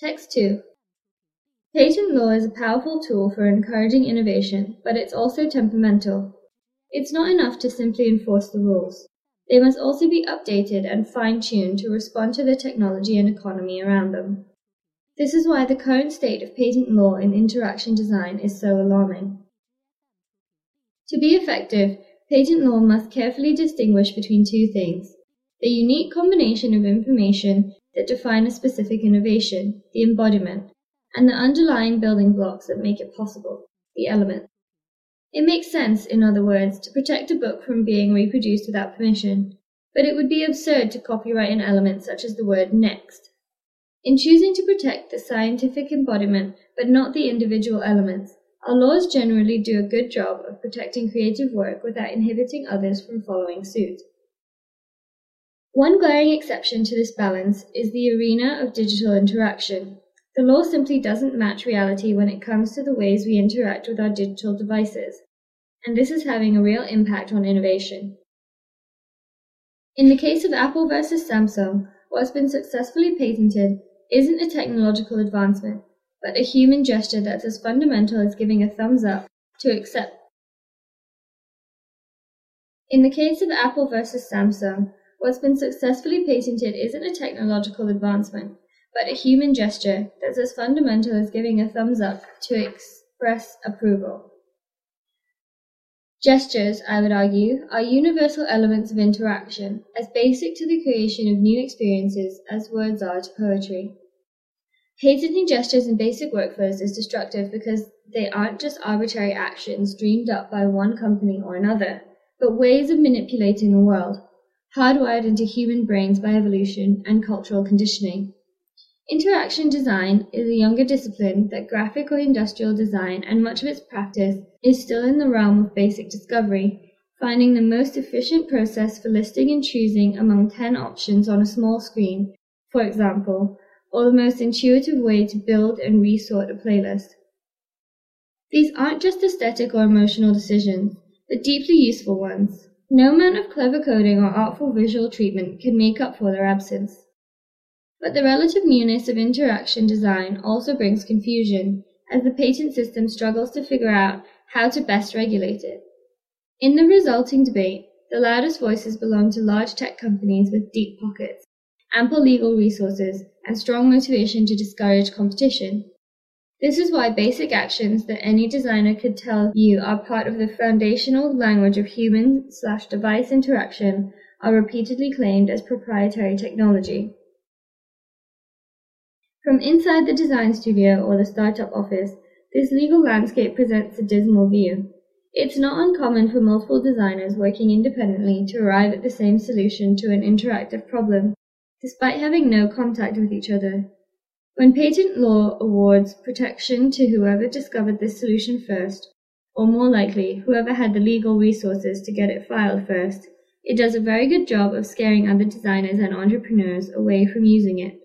Text 2. Patent law is a powerful tool for encouraging innovation, but it's also temperamental. It's not enough to simply enforce the rules. They must also be updated and fine tuned to respond to the technology and economy around them. This is why the current state of patent law in interaction design is so alarming. To be effective, patent law must carefully distinguish between two things the unique combination of information that define a specific innovation, the embodiment, and the underlying building blocks that make it possible, the elements. It makes sense, in other words, to protect a book from being reproduced without permission, but it would be absurd to copyright an element such as the word next. In choosing to protect the scientific embodiment but not the individual elements, our laws generally do a good job of protecting creative work without inhibiting others from following suit. One glaring exception to this balance is the arena of digital interaction. The law simply doesn't match reality when it comes to the ways we interact with our digital devices, and this is having a real impact on innovation. In the case of Apple versus Samsung, what's been successfully patented isn't a technological advancement, but a human gesture that's as fundamental as giving a thumbs up to accept. In the case of Apple versus Samsung, what's been successfully patented isn't a technological advancement, but a human gesture that's as fundamental as giving a thumbs up to express approval. Gestures, I would argue, are universal elements of interaction, as basic to the creation of new experiences as words are to poetry. Patenting gestures in basic workflows is destructive because they aren't just arbitrary actions dreamed up by one company or another, but ways of manipulating the world, hardwired into human brains by evolution and cultural conditioning. Interaction design is a younger discipline that graphic or industrial design and much of its practice is still in the realm of basic discovery, finding the most efficient process for listing and choosing among 10 options on a small screen, for example, or the most intuitive way to build and resort a playlist. These aren't just aesthetic or emotional decisions, but deeply useful ones. No amount of clever coding or artful visual treatment can make up for their absence. But the relative newness of interaction design also brings confusion, as the patent system struggles to figure out how to best regulate it. In the resulting debate, the loudest voices belong to large tech companies with deep pockets, ample legal resources, and strong motivation to discourage competition. This is why basic actions that any designer could tell you are part of the foundational language of human slash device interaction are repeatedly claimed as proprietary technology. From inside the design studio or the startup office, this legal landscape presents a dismal view. It's not uncommon for multiple designers working independently to arrive at the same solution to an interactive problem, despite having no contact with each other. When patent law awards protection to whoever discovered this solution first, or more likely, whoever had the legal resources to get it filed first, it does a very good job of scaring other designers and entrepreneurs away from using it.